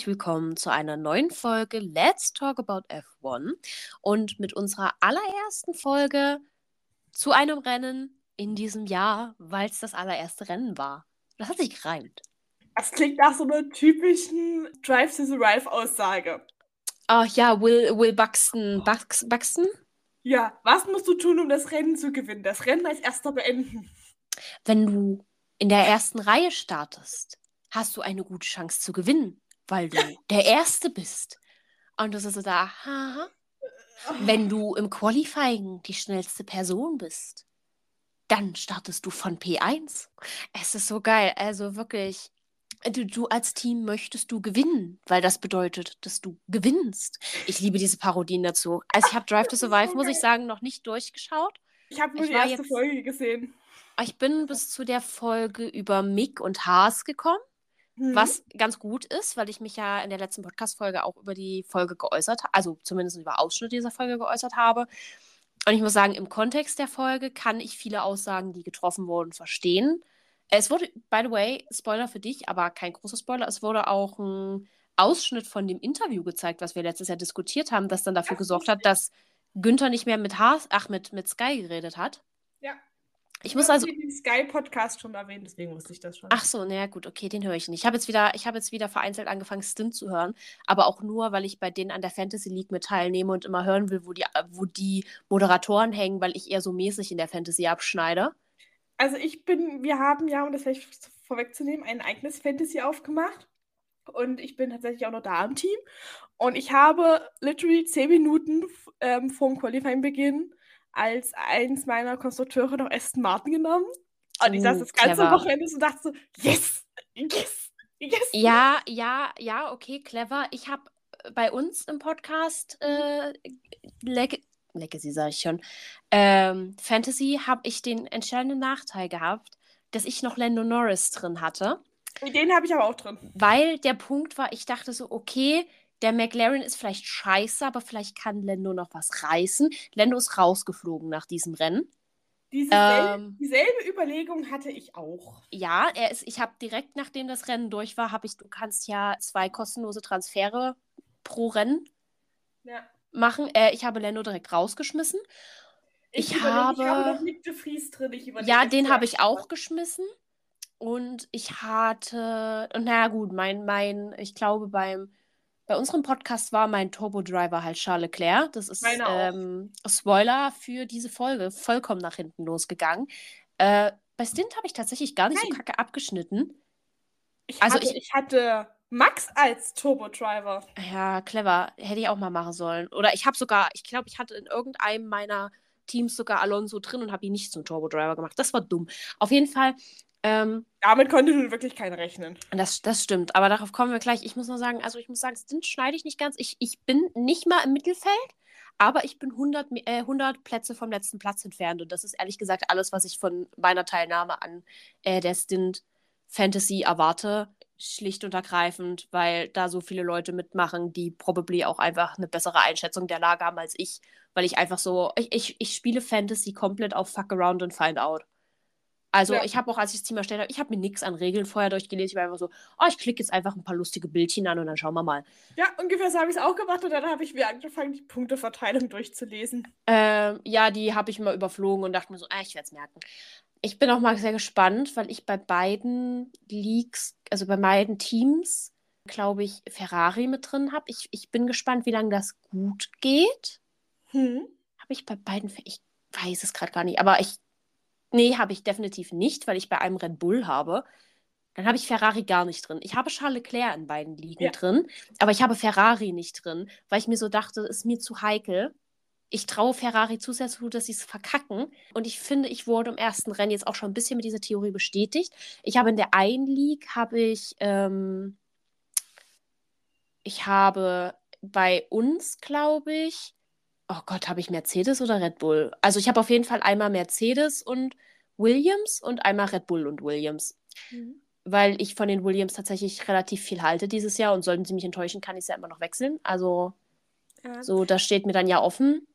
herzlich willkommen zu einer neuen Folge Let's Talk About F1 und mit unserer allerersten Folge zu einem Rennen in diesem Jahr, weil es das allererste Rennen war. Das hat sich gereimt. Das klingt nach so einer typischen Drive to Survive Aussage. Ach ja, Will, Will Buxton. Bux, Buxton? Ja, was musst du tun, um das Rennen zu gewinnen? Das Rennen als erster beenden. Wenn du in der ersten Reihe startest, hast du eine gute Chance zu gewinnen, weil du der Erste bist. Und das ist so da, haha. Wenn du im Qualifying die schnellste Person bist, dann startest du von P1. Es ist so geil. Also wirklich, du, du als Team möchtest du gewinnen, weil das bedeutet, dass du gewinnst. Ich liebe diese Parodien dazu. Also ich habe Drive to Survive, muss ich sagen, noch nicht durchgeschaut. Ich habe nur ich die erste jetzt, Folge gesehen. Ich bin bis zu der Folge über Mick und Haas gekommen. Mhm. Was ganz gut ist, weil ich mich ja in der letzten Podcast-Folge auch über die Folge geäußert habe, also zumindest über Ausschnitt dieser Folge geäußert habe. Und ich muss sagen, im Kontext der Folge kann ich viele Aussagen, die getroffen wurden, verstehen. Es wurde, by the way, Spoiler für dich, aber kein großer Spoiler, es wurde auch ein Ausschnitt von dem Interview gezeigt, was wir letztes Jahr diskutiert haben, das dann dafür gesorgt hat, dass Günther nicht mehr mit Haas, ach, mit, mit Sky geredet hat. Ich muss also. den Sky-Podcast schon erwähnt, deswegen wusste ich das schon. Ach so, naja, gut, okay, den höre ich nicht. Ich habe jetzt, wieder, hab jetzt wieder vereinzelt angefangen, Stint zu hören, aber auch nur, weil ich bei denen an der Fantasy League mit teilnehme und immer hören will, wo die, wo die Moderatoren hängen, weil ich eher so mäßig in der Fantasy abschneide. Also ich bin, wir haben ja, um das vielleicht vorwegzunehmen, ein eigenes Fantasy aufgemacht. Und ich bin tatsächlich auch noch da im Team. Und ich habe literally zehn Minuten ähm, vor dem Qualifying-Beginn als eins meiner Konstrukteure noch Aston Martin genommen. Und ich saß oh, das ganze clever. Wochenende und dachte so, yes, yes, yes. Ja, ja, ja, okay, clever. Ich habe bei uns im Podcast äh, Leg Legacy, sage ich schon, ähm, Fantasy habe ich den entscheidenden Nachteil gehabt, dass ich noch Lando Norris drin hatte. Den habe ich aber auch drin. Weil der Punkt war, ich dachte so, okay, der McLaren ist vielleicht scheiße, aber vielleicht kann Lando noch was reißen. Lando ist rausgeflogen nach diesem Rennen. Dieselbe, ähm, dieselbe Überlegung hatte ich auch. Ja, er ist, ich habe direkt nachdem das Rennen durch war, habe ich, du kannst ja zwei kostenlose Transfere pro Rennen ja. machen. Äh, ich habe Lando direkt rausgeschmissen. Ich, ich habe, ich habe noch Nick de Vries drin. Ich ja, den habe ich auch geschmissen. Und ich hatte, naja gut, mein, mein, ich glaube beim bei unserem Podcast war mein Turbo-Driver halt Charles Leclerc. Das ist ähm, Spoiler für diese Folge, vollkommen nach hinten losgegangen. Äh, bei Stint habe ich tatsächlich gar nicht Nein. so kacke abgeschnitten. Ich also hatte, ich, ich hatte Max als Turbo-Driver. Ja, clever. Hätte ich auch mal machen sollen. Oder ich habe sogar, ich glaube, ich hatte in irgendeinem meiner Teams sogar Alonso drin und habe ihn nicht zum Turbo-Driver gemacht. Das war dumm. Auf jeden Fall ähm, Damit konnte nun wirklich keiner rechnen. Das, das stimmt, aber darauf kommen wir gleich. Ich muss nur sagen, also ich muss sagen, Stint schneide ich nicht ganz. Ich, ich bin nicht mal im Mittelfeld, aber ich bin 100, äh, 100 Plätze vom letzten Platz entfernt. Und das ist ehrlich gesagt alles, was ich von meiner Teilnahme an äh, der Stint Fantasy erwarte. Schlicht und ergreifend, weil da so viele Leute mitmachen, die probably auch einfach eine bessere Einschätzung der Lage haben als ich. Weil ich einfach so, ich, ich, ich spiele Fantasy komplett auf Fuck Around and Find Out. Also ja. ich habe auch, als ich das Team erstellt habe, ich habe mir nichts an Regeln vorher durchgelesen. Ich war einfach so, oh, ich klicke jetzt einfach ein paar lustige Bildchen an und dann schauen wir mal. Ja, ungefähr so habe ich es auch gemacht und dann habe ich wieder angefangen, die Punkteverteilung durchzulesen. Ähm, ja, die habe ich mal überflogen und dachte mir so, ah, ich werde es merken. Ich bin auch mal sehr gespannt, weil ich bei beiden Leagues, also bei beiden Teams, glaube ich, Ferrari mit drin habe. Ich, ich bin gespannt, wie lange das gut geht. Hm. Habe ich bei beiden, ich weiß es gerade gar nicht, aber ich Nee, habe ich definitiv nicht, weil ich bei einem Red Bull habe. Dann habe ich Ferrari gar nicht drin. Ich habe Charles Leclerc in beiden Ligen ja. drin, aber ich habe Ferrari nicht drin, weil ich mir so dachte, ist mir zu heikel. Ich traue Ferrari zu sehr zu, dass sie es verkacken. Und ich finde, ich wurde im ersten Rennen jetzt auch schon ein bisschen mit dieser Theorie bestätigt. Ich habe in der einen League, habe ich, ähm, ich habe bei uns, glaube ich, oh Gott, habe ich Mercedes oder Red Bull? Also ich habe auf jeden Fall einmal Mercedes und Williams und einmal Red Bull und Williams. Mhm. Weil ich von den Williams tatsächlich relativ viel halte dieses Jahr und sollten sie mich enttäuschen, kann ich es ja immer noch wechseln. Also ja. so, das steht mir dann ja offen.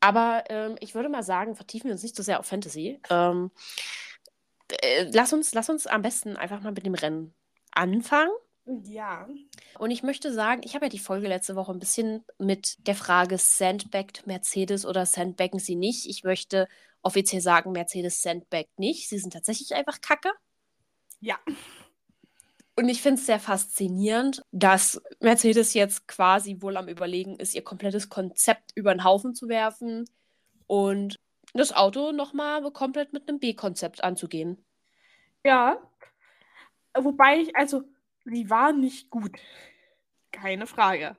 Aber ähm, ich würde mal sagen, vertiefen wir uns nicht so sehr auf Fantasy. Ähm, äh, lass, uns, lass uns am besten einfach mal mit dem Rennen anfangen. Ja. Und ich möchte sagen, ich habe ja die Folge letzte Woche ein bisschen mit der Frage sandbagged Mercedes oder sandbaggen sie nicht. Ich möchte offiziell sagen, Mercedes sandbaggt nicht. Sie sind tatsächlich einfach kacke. Ja. Und ich finde es sehr faszinierend, dass Mercedes jetzt quasi wohl am Überlegen ist, ihr komplettes Konzept über den Haufen zu werfen und das Auto nochmal komplett mit einem B-Konzept anzugehen. Ja. Wobei ich, also, sie war nicht gut. Keine Frage.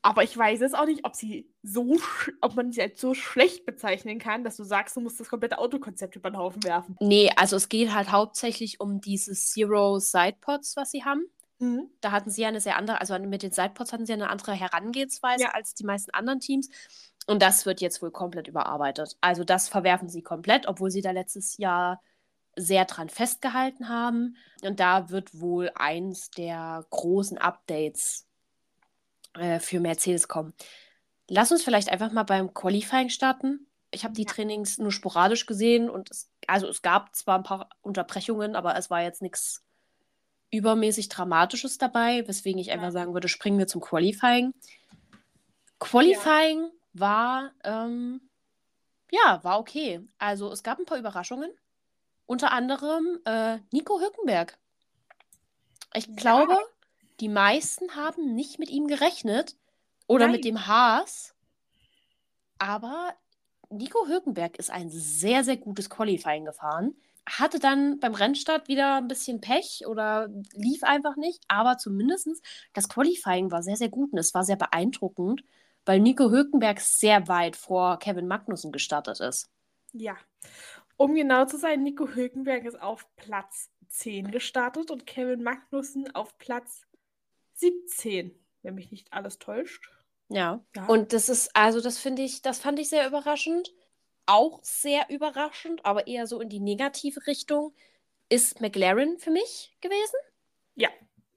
Aber ich weiß jetzt auch nicht, ob sie so, ob man sie als so schlecht bezeichnen kann, dass du sagst, du musst das komplette Autokonzept über den Haufen werfen. Nee, also es geht halt hauptsächlich um diese Zero Sidepods, was sie haben. Mhm. Da hatten sie ja eine sehr andere, also mit den Sidepods hatten sie eine andere Herangehensweise Ja. als die meisten anderen Teams. Und das wird jetzt wohl komplett überarbeitet. Also das verwerfen sie komplett, obwohl sie da letztes Jahr sehr dran festgehalten haben. Und da wird wohl eins der großen Updates äh, für Mercedes kommen. Lass uns vielleicht einfach mal beim Qualifying starten. Ich habe die Ja. Trainings nur sporadisch gesehen und es, also es gab zwar ein paar Unterbrechungen, aber es war jetzt nichts übermäßig Dramatisches dabei, weswegen ich einfach Ja. sagen würde, springen wir zum Qualifying. Qualifying war, ähm, ja, war okay. Also es gab ein paar Überraschungen. Unter anderem äh, Nico Hülkenberg. Ich Ja. glaube, die meisten haben nicht mit ihm gerechnet oder Nein. mit dem Haas. Aber Nico Hülkenberg ist ein sehr, sehr gutes Qualifying gefahren. Hatte dann beim Rennstart wieder ein bisschen Pech oder lief einfach nicht. Aber zumindest das Qualifying war sehr, sehr gut und es war sehr beeindruckend, weil Nico Hülkenberg sehr weit vor Kevin Magnussen gestartet ist. Ja. Um genau zu sein, Nico Hülkenberg ist auf Platz 10 gestartet und Kevin Magnussen auf Platz 17, wenn mich nicht alles täuscht. Ja. Ja. Und das ist, also das finde ich, das fand ich sehr überraschend. Auch sehr überraschend, aber eher so in die negative Richtung, ist McLaren für mich gewesen. Ja.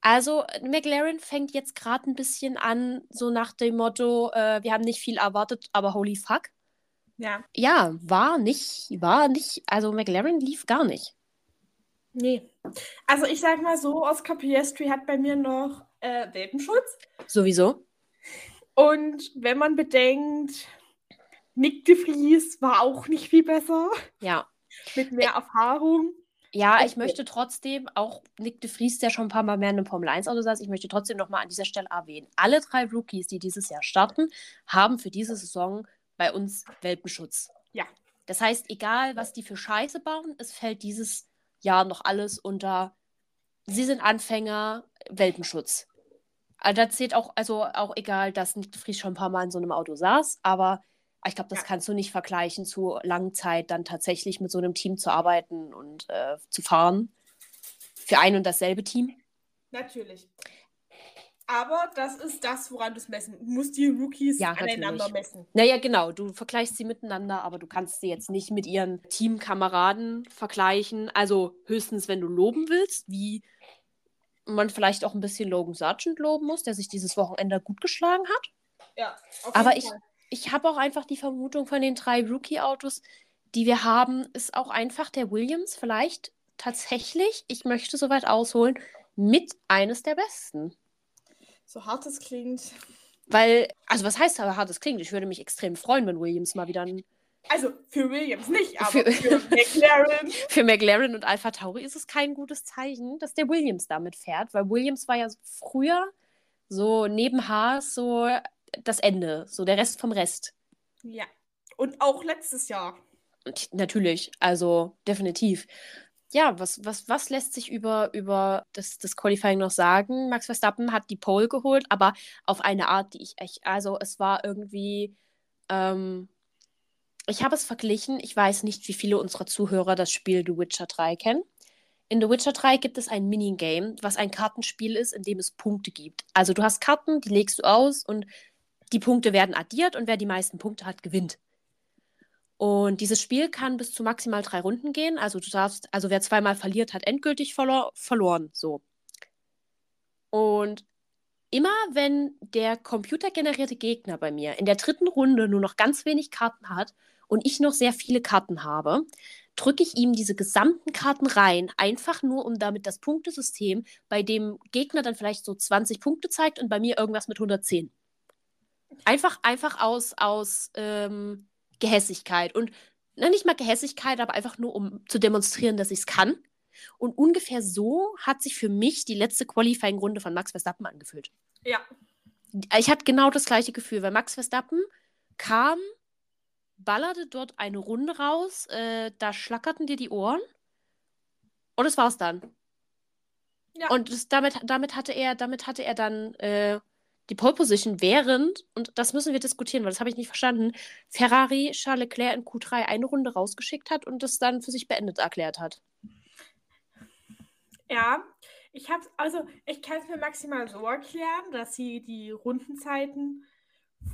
Also McLaren fängt jetzt gerade ein bisschen an, so nach dem Motto, äh, wir haben nicht viel erwartet, aber holy fuck. Ja. Ja, war nicht, war nicht, also McLaren lief gar nicht. Nee. Also ich sag mal so, Oscar Piastri hat bei mir noch äh, Welpenschutz. Sowieso. Und wenn man bedenkt, Nick de Vries war auch nicht viel besser, Ja. mit mehr Erfahrung. Ja, ich möchte trotzdem auch Nick de Vries, der schon ein paar Mal mehr in einem Formel 1 Auto saß, ich möchte trotzdem nochmal an dieser Stelle erwähnen. Alle drei Rookies, die dieses Jahr starten, haben für diese Saison bei uns Welpenschutz. Ja. Das heißt, egal was die für Scheiße bauen, es fällt dieses Jahr noch alles unter. Sie sind Anfänger, Welpenschutz. Also da zählt auch, also auch egal, dass Nick de Vries schon ein paar Mal in so einem Auto saß, aber ich glaube, das Ja. kannst du nicht vergleichen zu Langzeit, dann tatsächlich mit so einem Team zu arbeiten und äh, zu fahren. Für ein und dasselbe Team. Natürlich. Aber das ist das, woran du es messen musst. Du musst die Rookies Ja, aneinander natürlich. messen. Naja, genau. Du vergleichst sie miteinander, aber du kannst sie jetzt nicht mit ihren Teamkameraden vergleichen. Also höchstens, wenn du loben willst, wie man vielleicht auch ein bisschen Logan Sargent loben muss, der sich dieses Wochenende gut geschlagen hat. Ja, auf Aber ich, Fall. ich habe auch einfach die Vermutung von den drei Rookie-Autos, die wir haben, ist auch einfach der Williams vielleicht tatsächlich, ich möchte so weit ausholen, mit eines der besten. So hart es klingt. Weil, also was heißt aber hart es klingt? Ich würde mich extrem freuen, wenn Williams mal wieder ein Also für Williams nicht, aber Für- für, McLaren. Für McLaren und Alpha Tauri ist es kein gutes Zeichen, dass der Williams damit fährt, weil Williams war ja früher so neben Haas so das Ende, so der Rest vom Rest. Ja. Und auch letztes Jahr. Natürlich, also definitiv. Ja, was, was, was lässt sich über, über das, das Qualifying noch sagen? Max Verstappen hat die Pole geholt, aber auf eine Art, die ich echt, also es war irgendwie, ähm, ich habe es verglichen, ich weiß nicht, wie viele unserer Zuhörer das Spiel The Witcher 3 kennen. In The Witcher 3 gibt es ein Minigame, was ein Kartenspiel ist, in dem es Punkte gibt. Also du hast Karten, die legst du aus und die Punkte werden addiert und wer die meisten Punkte hat, gewinnt. Und dieses Spiel kann bis zu maximal drei Runden gehen. Also du darfst, also wer zweimal verliert, hat endgültig verlor verloren. So. Und immer wenn der computergenerierte Gegner bei mir in der dritten Runde nur noch ganz wenig Karten hat und ich noch sehr viele Karten habe, drücke ich ihm diese gesamten Karten rein, einfach nur, um damit das Punktesystem bei dem Gegner dann vielleicht so 20 Punkte zeigt und bei mir irgendwas mit 110. Einfach, einfach aus, aus ähm, Gehässigkeit. Und na, nicht mal Gehässigkeit, aber einfach nur, um zu demonstrieren, dass ich es kann. Und ungefähr so hat sich für mich die letzte Qualifying-Runde von Max Verstappen angefühlt. Ja. Ich hatte genau das gleiche Gefühl, weil Max Verstappen kam, ballerte dort eine Runde raus, äh, da schlackerten dir die Ohren und das war's dann. Ja. Und das, damit, damit, hatte er, damit hatte er dann äh, die Pole Position, während, und das müssen wir diskutieren, weil das habe ich nicht verstanden, Ferrari Charles Leclerc in Q3 eine Runde rausgeschickt hat und das dann für sich beendet erklärt hat. Ja, ich habe also ich kann es mir maximal so erklären, dass sie die Rundenzeiten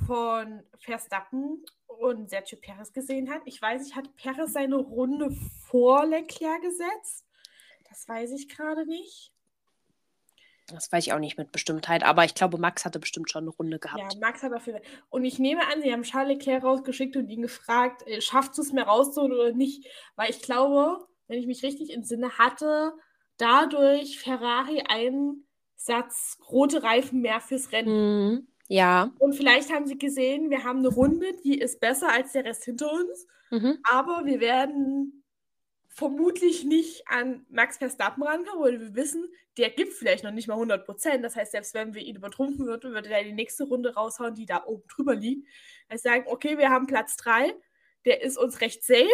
von Verstappen und Sergio Perez gesehen hat. Ich weiß, ich hatte Perez seine Runde vor Leclerc gesetzt. Das weiß ich gerade nicht. Das weiß ich auch nicht mit Bestimmtheit, aber ich glaube, Max hatte bestimmt schon eine Runde gehabt. Ja, Max hat dafür. Und ich nehme an, sie haben Charles Leclerc rausgeschickt und ihn gefragt, äh, schafft du es mir rauszuholen oder nicht? Weil ich glaube, wenn ich mich richtig entsinne, hatte dadurch Ferrari einen Satz rote Reifen mehr fürs Rennen. Mhm. Ja. Und vielleicht haben sie gesehen, wir haben eine Runde, die ist besser als der Rest hinter uns, mhm. aber wir werden vermutlich nicht an Max Verstappen rankommen, weil wir wissen, der gibt vielleicht noch nicht mal 100 Prozent. Das heißt, selbst wenn wir ihn übertrumpfen würden, würde er die nächste Runde raushauen, die da oben drüber liegt. Also sagen, okay, wir haben Platz 3, der ist uns recht safe.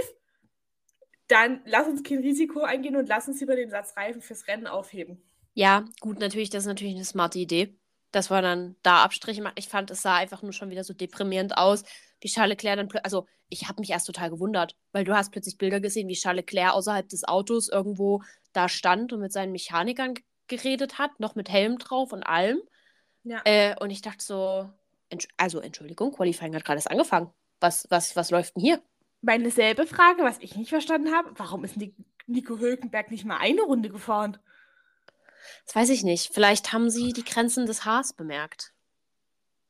Dann lass uns kein Risiko eingehen und lass uns über den Satz Reifen fürs Rennen aufheben. Ja, gut, natürlich, das ist natürlich eine smarte Idee dass wir dann da Abstriche machen. Ich fand, es sah einfach nur schon wieder so deprimierend aus, wie Charles Leclerc dann plötzlich, also ich habe mich erst total gewundert, weil du hast plötzlich Bilder gesehen, wie Charles Leclerc außerhalb des Autos irgendwo da stand und mit seinen Mechanikern geredet hat, noch mit Helm drauf und allem. Ja. Äh, und ich dachte so, also Entschuldigung, Qualifying hat gerade erst angefangen. Was, was, was läuft denn hier? Meine selbe Frage, was ich nicht verstanden habe, warum ist Nico Hülkenberg nicht mal eine Runde gefahren? Das weiß ich nicht. Vielleicht haben sie die Grenzen des Haars bemerkt.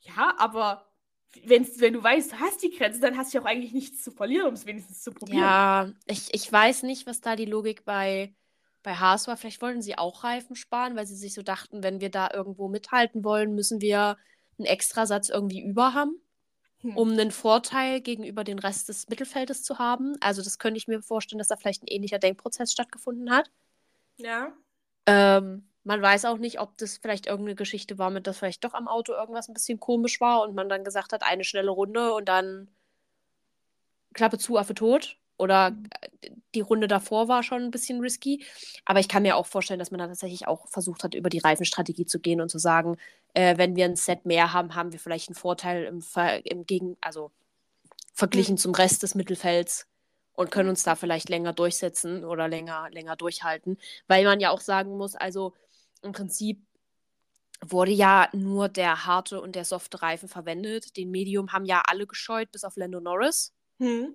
Ja, aber wenn's, wenn du weißt, du hast die Grenze, dann hast du auch eigentlich nichts zu verlieren, um es wenigstens zu probieren. Ja, ich, ich weiß nicht, was da die Logik bei, bei Haas war. Vielleicht wollten sie auch Reifen sparen, weil sie sich so dachten, wenn wir da irgendwo mithalten wollen, müssen wir einen Extrasatz irgendwie über haben, hm. um einen Vorteil gegenüber dem Rest des Mittelfeldes zu haben. Also das könnte ich mir vorstellen, dass da vielleicht ein ähnlicher Denkprozess stattgefunden hat. Ja. Ähm, man weiß auch nicht, ob das vielleicht irgendeine Geschichte war, mit dass vielleicht doch am Auto irgendwas ein bisschen komisch war und man dann gesagt hat, eine schnelle Runde und dann Klappe zu, Affe tot. Oder mhm. die Runde davor war schon ein bisschen risky. Aber ich kann mir auch vorstellen, dass man dann tatsächlich auch versucht hat, über die Reifenstrategie zu gehen und zu sagen, äh, wenn wir ein Set mehr haben, haben wir vielleicht einen Vorteil im, Ver im Gegen, also verglichen mhm. zum Rest des Mittelfelds und können uns da vielleicht länger durchsetzen oder länger, länger durchhalten. Weil man ja auch sagen muss, also im Prinzip wurde ja nur der harte und der softe Reifen verwendet. Den Medium haben ja alle gescheut, bis auf Lando Norris. Hm.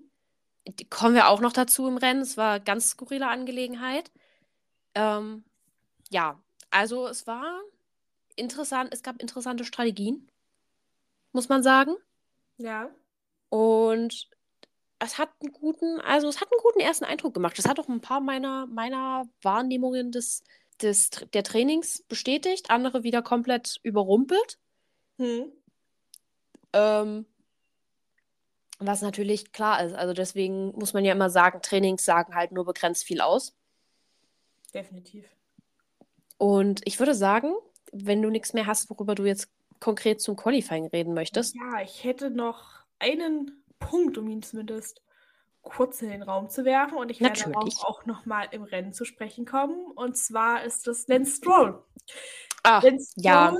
Kommen wir auch noch dazu im Rennen. Es war eine ganz skurrile Angelegenheit. Ähm, ja, also es war interessant. Es gab interessante Strategien, muss man sagen. Ja. Und es hat einen guten, also es hat einen guten ersten Eindruck gemacht. Es hat auch ein paar meiner, meiner Wahrnehmungen des des, der Trainings bestätigt, andere wieder komplett überrumpelt. Hm. Ähm, was natürlich klar ist. Also deswegen muss man ja immer sagen, Trainings sagen halt nur begrenzt viel aus. Definitiv. Und ich würde sagen, wenn du nichts mehr hast, worüber du jetzt konkret zum Qualifying reden möchtest. Ja, ich hätte noch einen Punkt, um ihn zumindest kurz in den Raum zu werfen und ich werde darauf auch nochmal im Rennen zu sprechen kommen. Und zwar ist das Lance Stroll. Ach, Lance Stroll ja.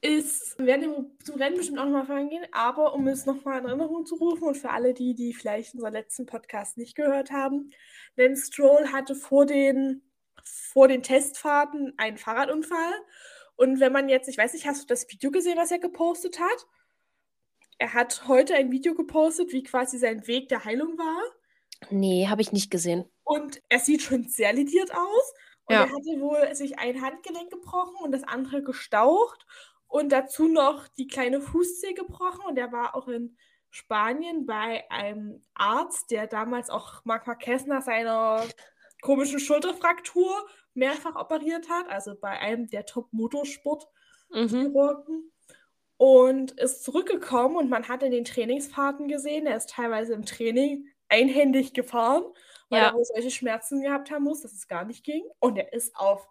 ist, wir werden zum Rennen bestimmt auch nochmal vorangehen, aber um es nochmal in Erinnerung zu rufen und für alle die, die vielleicht unseren letzten Podcast nicht gehört haben, Lance Stroll hatte vor den, vor den Testfahrten einen Fahrradunfall. Und wenn man jetzt, ich weiß nicht, hast du das Video gesehen, was er gepostet hat? Er hat heute ein Video gepostet, wie quasi sein Weg der Heilung war. Nee, habe ich nicht gesehen. Und er sieht schon sehr lidiert aus. Und ja. er hatte wohl sich ein Handgelenk gebrochen und das andere gestaucht. Und dazu noch die kleine Fußzehe gebrochen. Und er war auch in Spanien bei einem Arzt, der damals auch Marc Marquez nach seiner komischen Schulterfraktur mehrfach operiert hat, also bei einem der Top-Motorsport-Chirurgen. Mhm. Und ist zurückgekommen und man hat in den Trainingsfahrten gesehen, er ist teilweise im Training einhändig gefahren, weil ja. er wohl solche Schmerzen gehabt haben muss, dass es gar nicht ging. Und er ist auf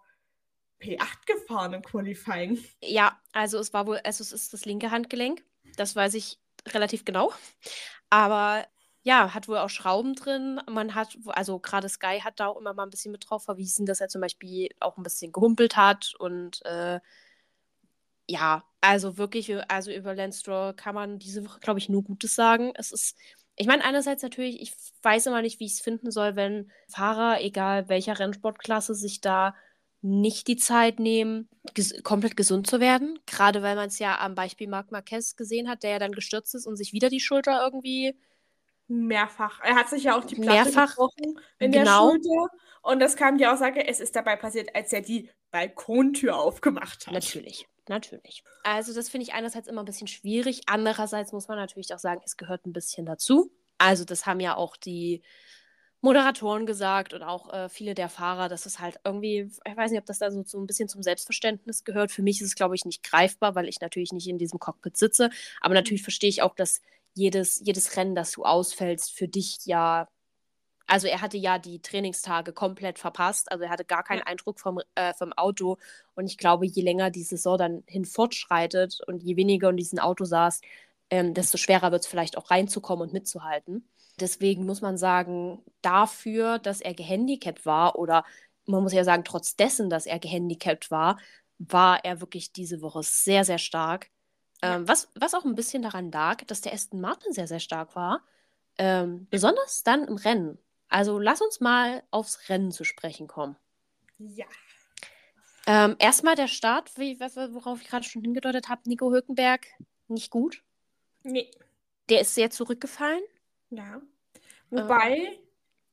P8 gefahren im Qualifying. Ja, also es war wohl, also es ist das linke Handgelenk. Das weiß ich relativ genau. Aber ja, hat wohl auch Schrauben drin. Man hat, also gerade Sky hat da auch immer mal ein bisschen mit drauf verwiesen, dass er zum Beispiel auch ein bisschen gehumpelt hat und äh, ja, also wirklich, also über Lance Stroll kann man diese Woche, glaube ich, nur Gutes sagen. Es ist, ich meine, einerseits natürlich, ich weiß immer nicht, wie ich es finden soll, wenn Fahrer, egal welcher Rennsportklasse, sich da nicht die Zeit nehmen, ges komplett gesund zu werden. Gerade weil man es ja am Beispiel Marc Marquez gesehen hat, der ja dann gestürzt ist und sich wieder die Schulter irgendwie. Mehrfach. Er hat sich ja auch die Platte mehrfach, gebrochen in genau. der Schulter. Und das kam die Aussage, es ist dabei passiert, als er die Balkontür aufgemacht hat. Natürlich, natürlich. Also das finde ich einerseits immer ein bisschen schwierig. Andererseits muss man natürlich auch sagen, es gehört ein bisschen dazu. Also das haben ja auch die Moderatoren gesagt und auch äh, viele der Fahrer, dass es halt irgendwie, ich weiß nicht, ob das da so, so ein bisschen zum Selbstverständnis gehört. Für mich ist es, glaube ich, nicht greifbar, weil ich natürlich nicht in diesem Cockpit sitze. Aber natürlich verstehe ich auch, dass jedes, jedes Rennen, das du ausfällst, für dich ja. Also er hatte ja die Trainingstage komplett verpasst. Also er hatte gar keinen ja. Eindruck vom, äh, vom Auto. Und ich glaube, je länger die Saison dann hinfortschreitet und je weniger in diesem Auto saß, ähm, desto schwerer wird es vielleicht auch reinzukommen und mitzuhalten. Deswegen muss man sagen, dafür, dass er gehandicapt war, oder man muss ja sagen, trotz dessen, dass er gehandicapt war, war er wirklich diese Woche sehr, sehr stark. Ja. Ähm, was, was auch ein bisschen daran lag, dass der Aston Martin sehr, sehr stark war. Ähm, besonders dann im Rennen. Also lass uns mal aufs Rennen zu sprechen kommen. Ja. Ähm, erstmal der Start, wie, worauf ich gerade schon hingedeutet habe, Nico Hülkenberg, nicht gut. Nee. Der ist sehr zurückgefallen. Ja. Wobei ähm,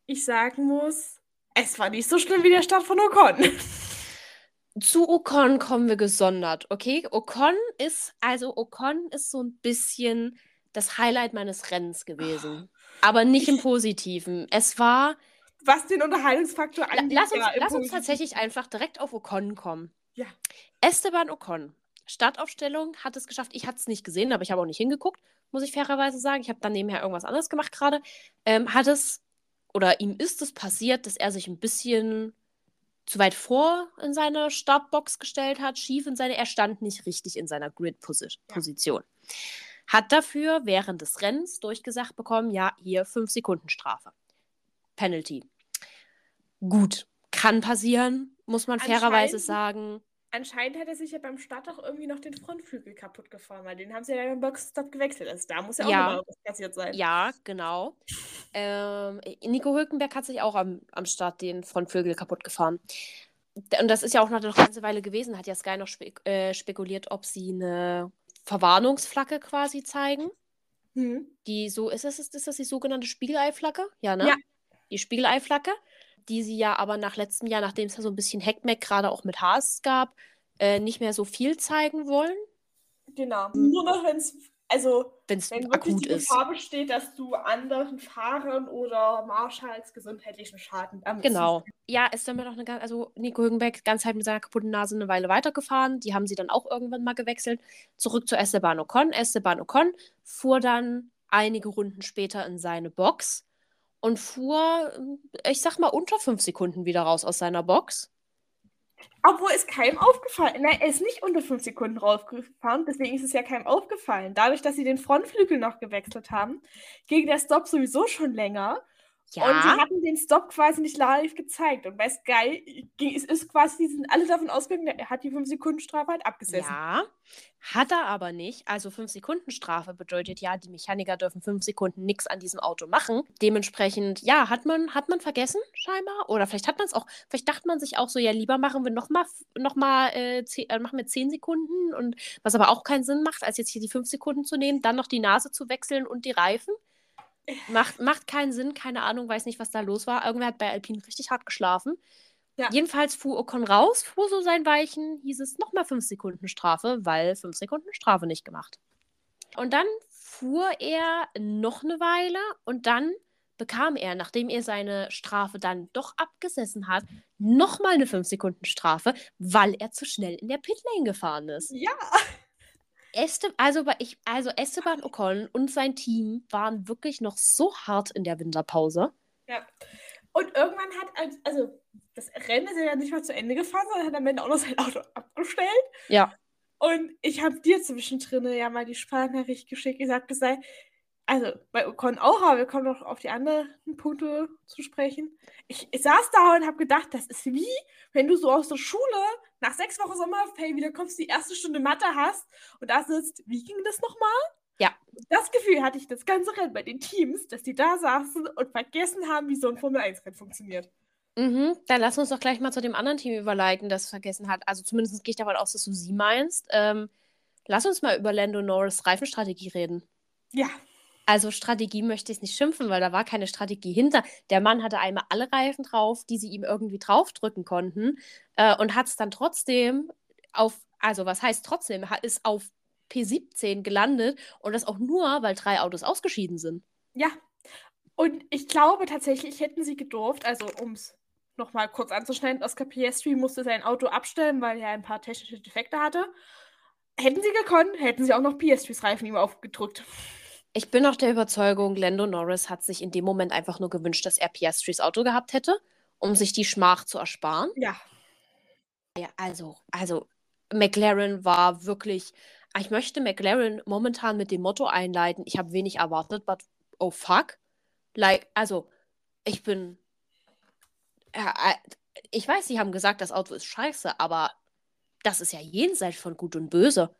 ich sagen muss, es war nicht so schlimm wie der Start von Ocon. Zu Ocon kommen wir gesondert, okay? Ocon ist, also Ocon ist so ein bisschen das Highlight meines Rennens gewesen. Aber nicht im Positiven. Es war. Was den Unterhaltungsfaktor angeht. Lass uns, ja, lass uns tatsächlich einfach direkt auf Ocon kommen. Ja. Esteban Ocon. Startaufstellung hat es geschafft. Ich hatte es nicht gesehen, aber ich habe auch nicht hingeguckt muss ich fairerweise sagen. Ich habe dann nebenher irgendwas anderes gemacht gerade. Ähm, hat es, oder ihm ist es passiert, dass er sich ein bisschen zu weit vor in seine Startbox gestellt hat, schief in seine, er stand nicht richtig in seiner Grid-Position. Ja. Hat dafür während des Rennens durchgesagt bekommen, ja, hier fünf Sekunden Strafe. Penalty. Gut, kann passieren, muss man fairerweise sagen anscheinend hat er sich ja beim Start auch irgendwie noch den Frontflügel kaputt gefahren, weil den haben sie ja beim Boxstop gewechselt. Also da muss ja auch ja. noch was passiert sein. Ja, genau. Ähm, Nico Hülkenberg hat sich auch am, am Start den Frontflügel kaputt gefahren. Und das ist ja auch noch eine ganze Weile gewesen, hat ja Sky noch spe äh, spekuliert, ob sie eine Verwarnungsflagge quasi zeigen. Hm. Die so, ist das, ist das die sogenannte Spiegeleiflagge? Ja, ne? Ja. Die Spiegeleiflagge die sie ja aber nach letztem Jahr, nachdem es ja so ein bisschen Heckmeck gerade auch mit Haas gab, äh, nicht mehr so viel zeigen wollen. Genau. Mhm. Nur noch, wenn es also Wenn's wenn wirklich die Gefahr besteht, dass du anderen Fahrern oder Marschalls gesundheitlichen Schaden am Genau. Ja, ist damit auch eine ganz, also Nico Hülkenberg ganz halt mit seiner kaputten Nase eine Weile weitergefahren. Die haben sie dann auch irgendwann mal gewechselt. Zurück zu Esteban Ocon. Esteban Ocon fuhr dann einige Runden später in seine Box und fuhr, ich sag mal, unter fünf Sekunden wieder raus aus seiner Box. Obwohl es keinem aufgefallen Nein, er ist nicht unter fünf Sekunden rausgefahren, deswegen ist es ja keinem aufgefallen. Dadurch, dass sie den Frontflügel noch gewechselt haben, ging der Stop sowieso schon länger. Ja. Und die hatten den Stop quasi nicht live gezeigt. Und bei Sky ging, es ist quasi, die sind alle davon ausgegangen, er hat die 5-Sekunden-Strafe halt abgesessen. Ja, hat er aber nicht. Also 5-Sekunden-Strafe bedeutet ja, die Mechaniker dürfen 5 Sekunden nichts an diesem Auto machen. Dementsprechend, ja, hat man, hat man vergessen, scheinbar. Oder vielleicht hat man es auch, vielleicht dachte man sich auch so, ja, lieber machen wir nochmal noch mal, äh, äh, machen wir 10 Sekunden. Und was aber auch keinen Sinn macht, als jetzt hier die 5 Sekunden zu nehmen, dann noch die Nase zu wechseln und die Reifen. Macht, macht keinen Sinn, keine Ahnung, weiß nicht, was da los war. Irgendwer hat bei Alpine richtig hart geschlafen. Ja. Jedenfalls fuhr Ocon raus, fuhr so sein Weichen, hieß es nochmal 5 Sekunden Strafe, weil 5 Sekunden Strafe nicht gemacht. Und dann fuhr er noch eine Weile und dann bekam er, nachdem er seine Strafe dann doch abgesessen hat, nochmal eine 5-Sekunden-Strafe, weil er zu schnell in der Pitlane gefahren ist. Ja. Este, also, ich, also Esteban Ocon und sein Team waren wirklich noch so hart in der Winterpause. Ja. Und irgendwann hat, also das Rennen ist ja nicht mal zu Ende gefahren, sondern hat am Ende auch noch sein Auto abgestellt. Ja. Und ich habe dir zwischendrin ja mal die Sprachnachricht geschickt, gesagt, es sei, also bei Ocon auch, aber wir kommen noch auf die anderen Punkte zu sprechen. Ich, ich saß da und habe gedacht, das ist wie, wenn du so aus der Schule nach sechs Wochen Sommerferien wieder kommst, die erste Stunde Mathe hast und da sitzt, wie ging das nochmal? Ja. Das Gefühl hatte ich das ganze Rennen bei den Teams, dass die da saßen und vergessen haben, wie so ein Formel-1-Rennen funktioniert. Mhm, dann lass uns doch gleich mal zu dem anderen Team überleiten, das vergessen hat. Also zumindest gehe ich davon aus, dass du sie meinst. Ähm, lass uns mal über Lando Norris Reifenstrategie reden. Ja. Also Strategie möchte ich nicht schimpfen, weil da war keine Strategie hinter. Der Mann hatte einmal alle Reifen drauf, die sie ihm irgendwie draufdrücken konnten äh, und hat es dann trotzdem auf, also was heißt trotzdem, ist auf P17 gelandet und das auch nur, weil drei Autos ausgeschieden sind. Ja. Und ich glaube tatsächlich, hätten sie gedurft, also um es nochmal kurz anzuschneiden, Oscar Piastri musste sein Auto abstellen, weil er ein paar technische Defekte hatte. Hätten sie gekonnt, hätten sie auch noch Piastris Reifen ihm aufgedrückt. Ich bin auch der Überzeugung, Lando Norris hat sich in dem Moment einfach nur gewünscht, dass er Piastris Auto gehabt hätte, um sich die Schmach zu ersparen. Ja. Ja, also, also McLaren war wirklich. Ich möchte McLaren momentan mit dem Motto einleiten: Ich habe wenig erwartet, but oh fuck. Like, also, ich bin. Äh, ich weiß, sie haben gesagt, das Auto ist scheiße, aber das ist ja jenseits von Gut und Böse.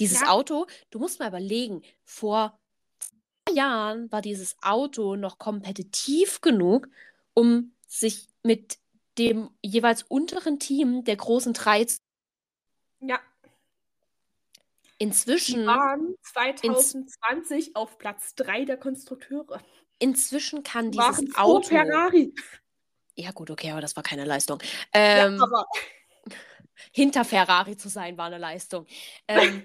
Dieses ja. Auto, du musst mal überlegen, vor Jahren war dieses Auto noch kompetitiv genug, um sich mit dem jeweils unteren Team der großen drei zu. Ja. Inzwischen. Die waren 2020 ins, auf Platz 3 der Konstrukteure. Inzwischen kann dieses Auto. Ferrari. Ja, gut, okay, aber das war keine Leistung. Ähm, ja, aber. Hinter Ferrari zu sein, war eine Leistung. Ähm,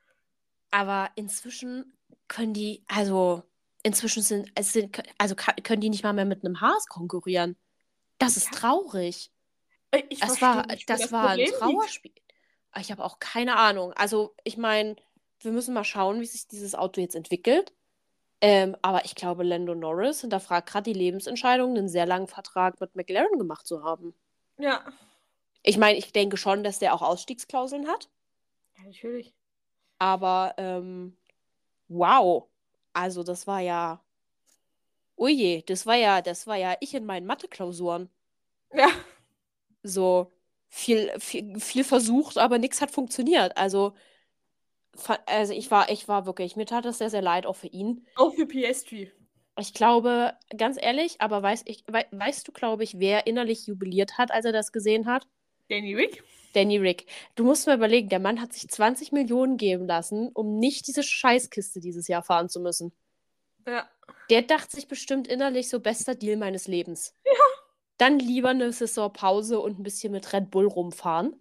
aber inzwischen können die, also inzwischen sind, es sind, also können die nicht mal mehr mit einem Haas konkurrieren. Das ist traurig. Äh, ich das war, nicht, das, das war ein Trauerspiel. Liegt. Ich habe auch keine Ahnung. Also, ich meine, wir müssen mal schauen, wie sich dieses Auto jetzt entwickelt. Ähm, aber ich glaube, Lando Norris hinterfragt gerade die Lebensentscheidung, einen sehr langen Vertrag mit McLaren gemacht zu haben. Ja. Ich meine, ich denke schon, dass der auch Ausstiegsklauseln hat. Ja, natürlich. Aber ähm, wow. Also, das war ja. Oje, das war ja, das war ja ich in meinen Mathe-Klausuren. Ja. So viel, viel, viel versucht, aber nichts hat funktioniert. Also, also ich war, ich war wirklich, mir tat das sehr, sehr leid, auch für ihn. Auch für PSG. Ich glaube, ganz ehrlich, aber weiß ich, we, weißt du, glaube ich, wer innerlich jubiliert hat, als er das gesehen hat? Danny Rick. Danny Rick. Du musst mal überlegen, der Mann hat sich 20 Millionen geben lassen, um nicht diese Scheißkiste dieses Jahr fahren zu müssen. Ja. Der dachte sich bestimmt innerlich so bester Deal meines Lebens. Ja. Dann lieber eine Saisonpause und ein bisschen mit Red Bull rumfahren.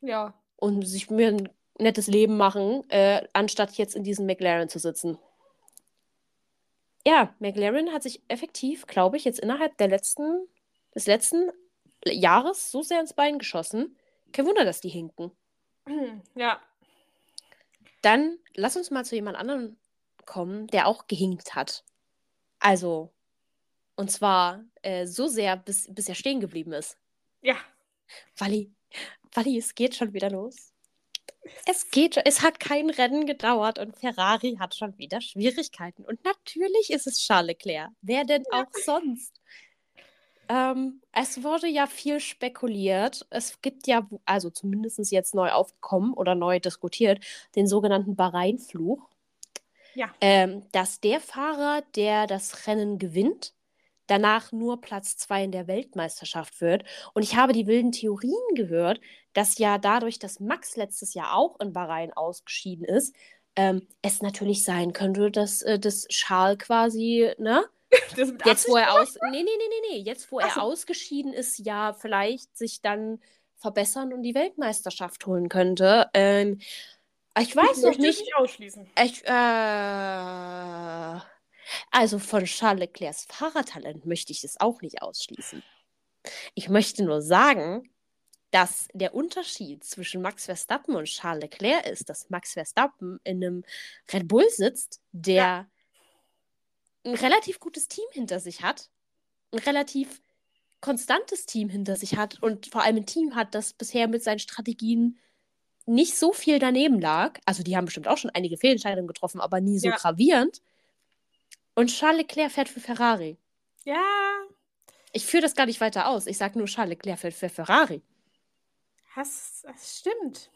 Ja. Und sich mir ein nettes Leben machen, äh, anstatt jetzt in diesem McLaren zu sitzen. Ja, McLaren hat sich effektiv, glaube ich, jetzt innerhalb der letzten, des letzten Jahres so sehr ins Bein geschossen. Kein Wunder, dass die hinken. Ja. Dann lass uns mal zu jemand anderem kommen, der auch gehinkt hat. Also, und zwar äh, so sehr, bis, bis er stehen geblieben ist. Ja. Wally, Wally, es geht schon wieder los. Es geht, es hat kein Rennen gedauert und Ferrari hat schon wieder Schwierigkeiten. Und natürlich ist es Charles Leclerc. Wer denn ja. auch sonst? Ähm, es wurde ja viel spekuliert. Es gibt ja, also zumindest jetzt neu aufgekommen oder neu diskutiert, den sogenannten Bahrain-Fluch. Ja. Ähm, dass der Fahrer, der das Rennen gewinnt, danach nur Platz zwei in der Weltmeisterschaft wird. Und ich habe die wilden Theorien gehört, dass ja dadurch, dass Max letztes Jahr auch in Bahrain ausgeschieden ist, ähm, es natürlich sein könnte, dass äh, das Charles quasi, ne? jetzt, wo er aus. Nee, nee, nee, nee. Jetzt, wo er so. ausgeschieden ist, ja, vielleicht sich dann verbessern und die Weltmeisterschaft holen könnte. Ähm, Ich weiß ich noch nicht. nicht ausschließen. Ich, äh, also von Charles Leclercs Fahrertalent möchte ich es auch nicht ausschließen. Ich möchte nur sagen, dass der Unterschied zwischen Max Verstappen und Charles Leclerc ist, dass Max Verstappen in einem Red Bull sitzt, der ein relativ gutes Team hinter sich hat, ein relativ konstantes Team hinter sich hat und vor allem ein Team hat, das bisher mit seinen Strategien nicht so viel daneben lag. Also die haben bestimmt auch schon einige Fehlentscheidungen getroffen, aber nie so Ja. gravierend. Und Charles Leclerc fährt für Ferrari. Ja, Ich führe das gar nicht weiter aus. Ich sage nur, Charles Leclerc fährt für Ferrari. das, das stimmt.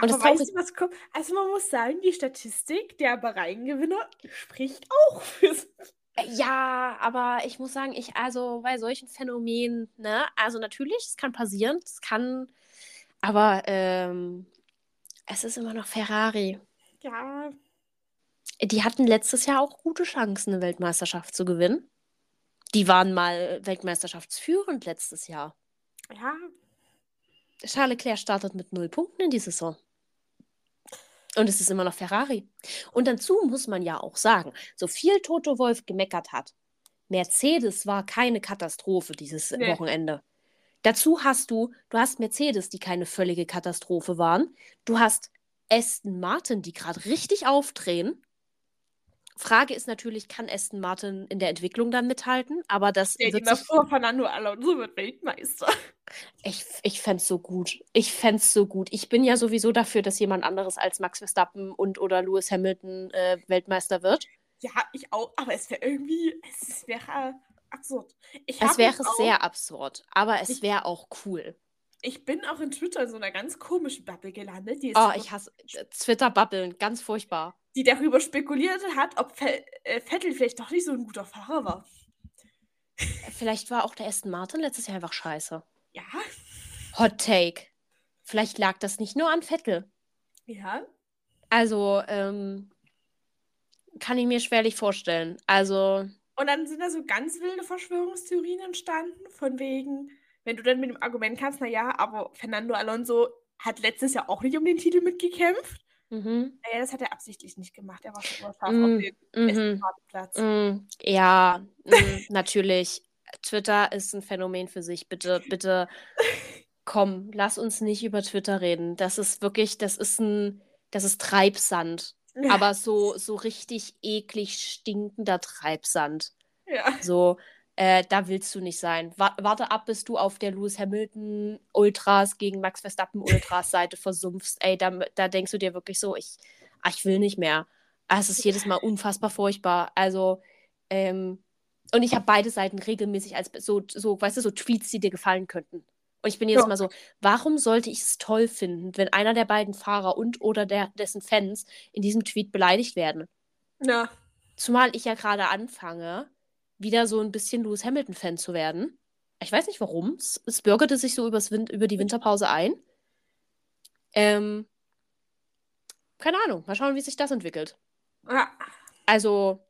Und das Aber weißt du, was kommt? Also man muss sagen, die Statistik der Bahrain-Gewinner spricht auch für sich. Äh, Ja, aber ich muss sagen, ich, also bei solchen Phänomenen, ne, also natürlich, es kann passieren, es kann, aber ähm, es ist immer noch Ferrari. Ja, Die hatten letztes Jahr auch gute Chancen, eine Weltmeisterschaft zu gewinnen. Die waren mal weltmeisterschaftsführend letztes Jahr. ja, Charles Leclerc startet mit null Punkten in die Saison. Und es ist immer noch Ferrari. Und dazu muss man ja auch sagen, so viel Toto Wolf gemeckert hat, Mercedes war keine Katastrophe dieses Nee. Wochenende. Dazu hast du, du hast Mercedes, die keine völlige Katastrophe waren. Du hast Aston Martin, die gerade richtig aufdrehen. Frage ist natürlich, kann Aston Martin in der Entwicklung dann mithalten? Aber das wird immer sich vor Fernando Alonso wird Weltmeister. Ich, ich fände es so gut. Ich fände es so gut. Ich bin ja sowieso dafür, dass jemand anderes als Max Verstappen und oder Lewis Hamilton äh, Weltmeister wird. Ja, ich auch, aber es wäre irgendwie, es wäre absurd. Es wäre sehr absurd, aber es wäre auch cool. Ich bin auch in Twitter in so einer ganz komischen Bubble gelandet, die, ist Oh, ich hasse äh, Twitter-Bubbeln, ganz furchtbar. die darüber spekuliert hat, ob Ve äh, Vettel vielleicht doch nicht so ein guter Fahrer war. Vielleicht war auch der Aston Martin letztes Jahr einfach scheiße. Ja, Hot Take. Vielleicht lag das nicht nur an Vettel. ja. Also, ähm, kann ich mir schwerlich vorstellen. Also, Und dann sind da so ganz wilde Verschwörungstheorien entstanden, von wegen, wenn du dann mit dem Argument kannst, naja, aber Fernando Alonso hat letztes Jahr auch nicht um den Titel mitgekämpft. mhm, Naja, das hat er absichtlich nicht gemacht. Er war schon immer scharf Mm, auf den besten mhm. Fahrtplatz. Mm, ja, mm, natürlich. Twitter ist ein Phänomen für sich. Bitte, bitte, komm, lass uns nicht über Twitter reden. Das ist wirklich, das ist ein, das ist Treibsand. Ja, Aber so, so richtig eklig stinkender Treibsand. ja. So, äh, da willst du nicht sein. Wa warte ab, bis du auf der Lewis Hamilton Ultras gegen Max Verstappen Ultras Seite versumpfst. Ey, da, da denkst du dir wirklich so, ich, ah, ich will nicht mehr. Ah, Es ist jedes Mal unfassbar furchtbar. Also, ähm, und ich habe beide Seiten regelmäßig als so, so, weißt du, so Tweets, die dir gefallen könnten. Und ich bin jedes Ja. Mal so, warum sollte ich es toll finden, wenn einer der beiden Fahrer und oder der, dessen Fans in diesem Tweet beleidigt werden? Ja. Zumal ich ja gerade anfange, wieder so ein bisschen Lewis Hamilton-Fan zu werden. Ich weiß nicht warum. Es, es bürgerte sich so übers Win über die Winterpause ein. Ähm, keine Ahnung. Mal schauen, wie sich das entwickelt. Also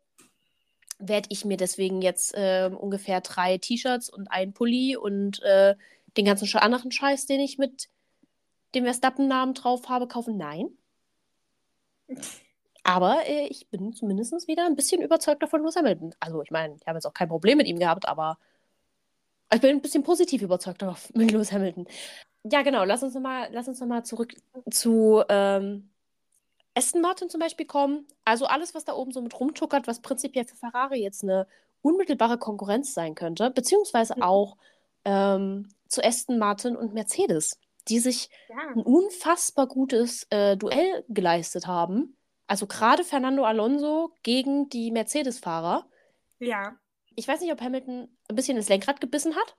werde ich mir deswegen jetzt ähm, ungefähr drei T-Shirts und ein Pulli und äh, den ganzen anderen Scheiß, den ich mit dem Verstappen-Namen drauf habe, kaufen. Nein. Aber äh, ich bin zumindest wieder ein bisschen überzeugter von Lewis Hamilton. Also ich meine, ich habe jetzt auch kein Problem mit ihm gehabt, aber ich bin ein bisschen positiv überzeugter mit Lewis Hamilton. Ja, genau. Lass uns nochmal noch mal zurück zu ähm, Aston Martin zum Beispiel kommen. Also alles, was da oben so mit rumtuckert, was prinzipiell für Ferrari jetzt eine unmittelbare Konkurrenz sein könnte, beziehungsweise Mhm. auch ähm, zu Aston Martin und Mercedes, die sich ja. ein unfassbar gutes äh, Duell geleistet haben. Also gerade Fernando Alonso gegen die Mercedes-Fahrer. Ja. Ich weiß nicht, ob Hamilton ein bisschen ins Lenkrad gebissen hat,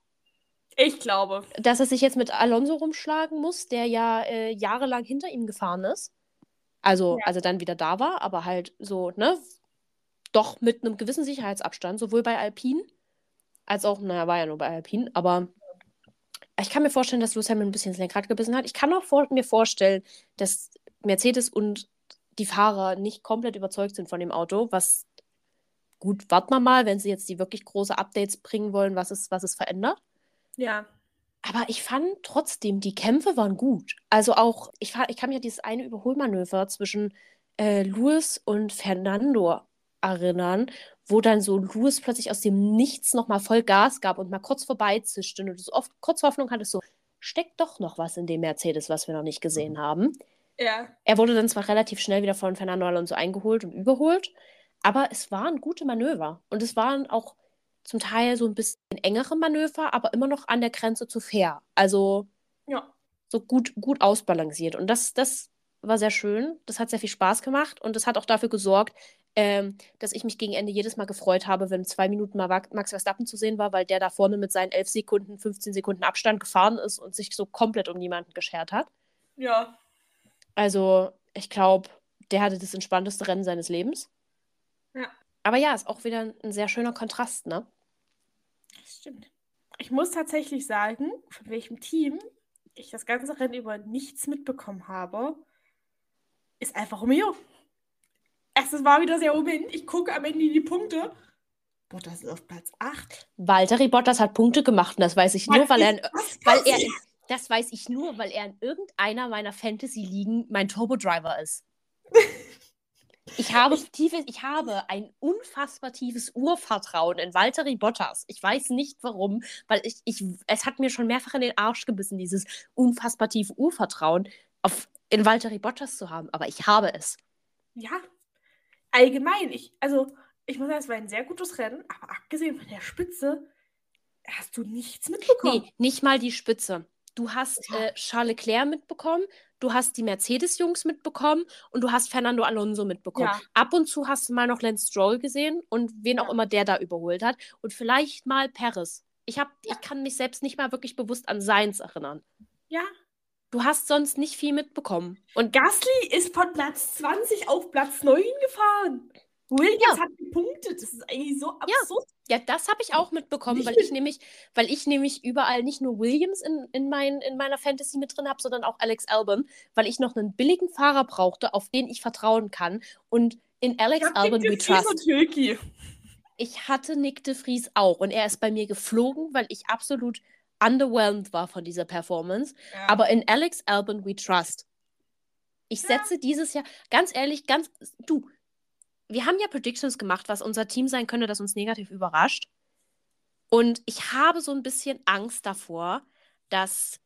Ich glaube. dass er sich jetzt mit Alonso rumschlagen muss, der ja äh, jahrelang hinter ihm gefahren ist. Also, Ja. als er dann wieder da war, aber halt so, ne, doch mit einem gewissen Sicherheitsabstand, sowohl bei Alpine als auch, naja, war ja nur bei Alpine, aber ich kann mir vorstellen, dass Lewis Hamilton ein bisschen ins Lenkrad gebissen hat. Ich kann auch vor mir vorstellen, dass Mercedes und die Fahrer nicht komplett überzeugt sind von dem Auto, was gut, warten wir mal, wenn sie jetzt die wirklich große Updates bringen wollen, was es, was es verändert. Ja. Aber ich fand trotzdem, die Kämpfe waren gut. Also auch, ich, ich kann mich an dieses eine Überholmanöver zwischen äh, Lewis und Fernando erinnern, wo dann so Lewis plötzlich aus dem Nichts nochmal voll Gas gab und mal kurz vorbeizischte und du so oft kurz Hoffnung hattest, so, steckt doch noch was in dem Mercedes, was wir noch nicht gesehen haben. Ja. Er wurde dann zwar relativ schnell wieder von Fernando Alonso eingeholt und überholt, aber es waren gute Manöver. Und es waren auch zum Teil so ein bisschen engere Manöver, aber immer noch an der Grenze zu fair. Also ja. so gut, gut ausbalanciert. Und das, das war sehr schön. Das hat sehr viel Spaß gemacht und das hat auch dafür gesorgt, ähm, dass ich mich gegen Ende jedes Mal gefreut habe, wenn zwei Minuten mal Max Verstappen zu sehen war, weil der da vorne mit seinen 11 Sekunden, 15 Sekunden Abstand gefahren ist und sich so komplett um niemanden geschert hat. Ja. Also, ich glaube, der hatte das entspannteste Rennen seines Lebens. Ja. Aber ja, ist auch wieder ein sehr schöner Kontrast, ne? Das stimmt. Ich muss tatsächlich sagen, von welchem Team ich das ganze Rennen über nichts mitbekommen habe, ist einfach Romeo. Es war wieder sehr Moment. Ich gucke am Ende die Punkte. Bottas ist auf Platz 8. Valtteri Bottas hat Punkte gemacht und das weiß ich nur, weil er, weil er das weiß ich nur, weil er in irgendeiner meiner Fantasy-Ligen mein Turbo-Driver ist. Ich habe, tiefes, ich habe ein unfassbar tiefes Urvertrauen in Valtteri Bottas. Ich weiß nicht warum, weil ich, ich, es hat mir schon mehrfach in den Arsch gebissen, dieses unfassbar tiefe Urvertrauen auf, in Valtteri Bottas zu haben. Aber ich habe es. Ja, allgemein. Ich, also, ich muss sagen, es war ein sehr gutes Rennen, aber abgesehen von der Spitze hast du nichts mitbekommen. Nee, nicht mal die Spitze. Du hast ja. äh, Charles Leclerc mitbekommen, du hast die Mercedes-Jungs mitbekommen und du hast Fernando Alonso mitbekommen. Ja. Ab und zu hast du mal noch Lance Stroll gesehen und wen ja. auch immer der da überholt hat. Und vielleicht mal Paris. Ich, hab, ich kann mich selbst nicht mal wirklich bewusst an Seins erinnern. Ja. Du hast sonst nicht viel mitbekommen. Und Gasly ist von Platz 20 auf Platz 9 gefahren. Williams ja. hat gepunktet. Das ist eigentlich so absurd. Ja, ja das habe ich auch mitbekommen, weil ich nämlich, weil ich nämlich überall nicht nur Williams in, in, mein, in meiner Fantasy mit drin habe, sondern auch Alex Albon, weil ich noch einen billigen Fahrer brauchte, auf den ich vertrauen kann. Und in Alex Albon we trust. Ich hatte Nick de Vries auch und er ist bei mir geflogen, weil ich absolut underwhelmed war von dieser Performance. Ja. Aber in Alex Albon we trust. Ich setze ja. dieses Jahr, ganz ehrlich, ganz, du, wir haben ja Predictions gemacht, was unser Team sein könnte, das uns negativ überrascht. Und ich habe so ein bisschen Angst davor, dass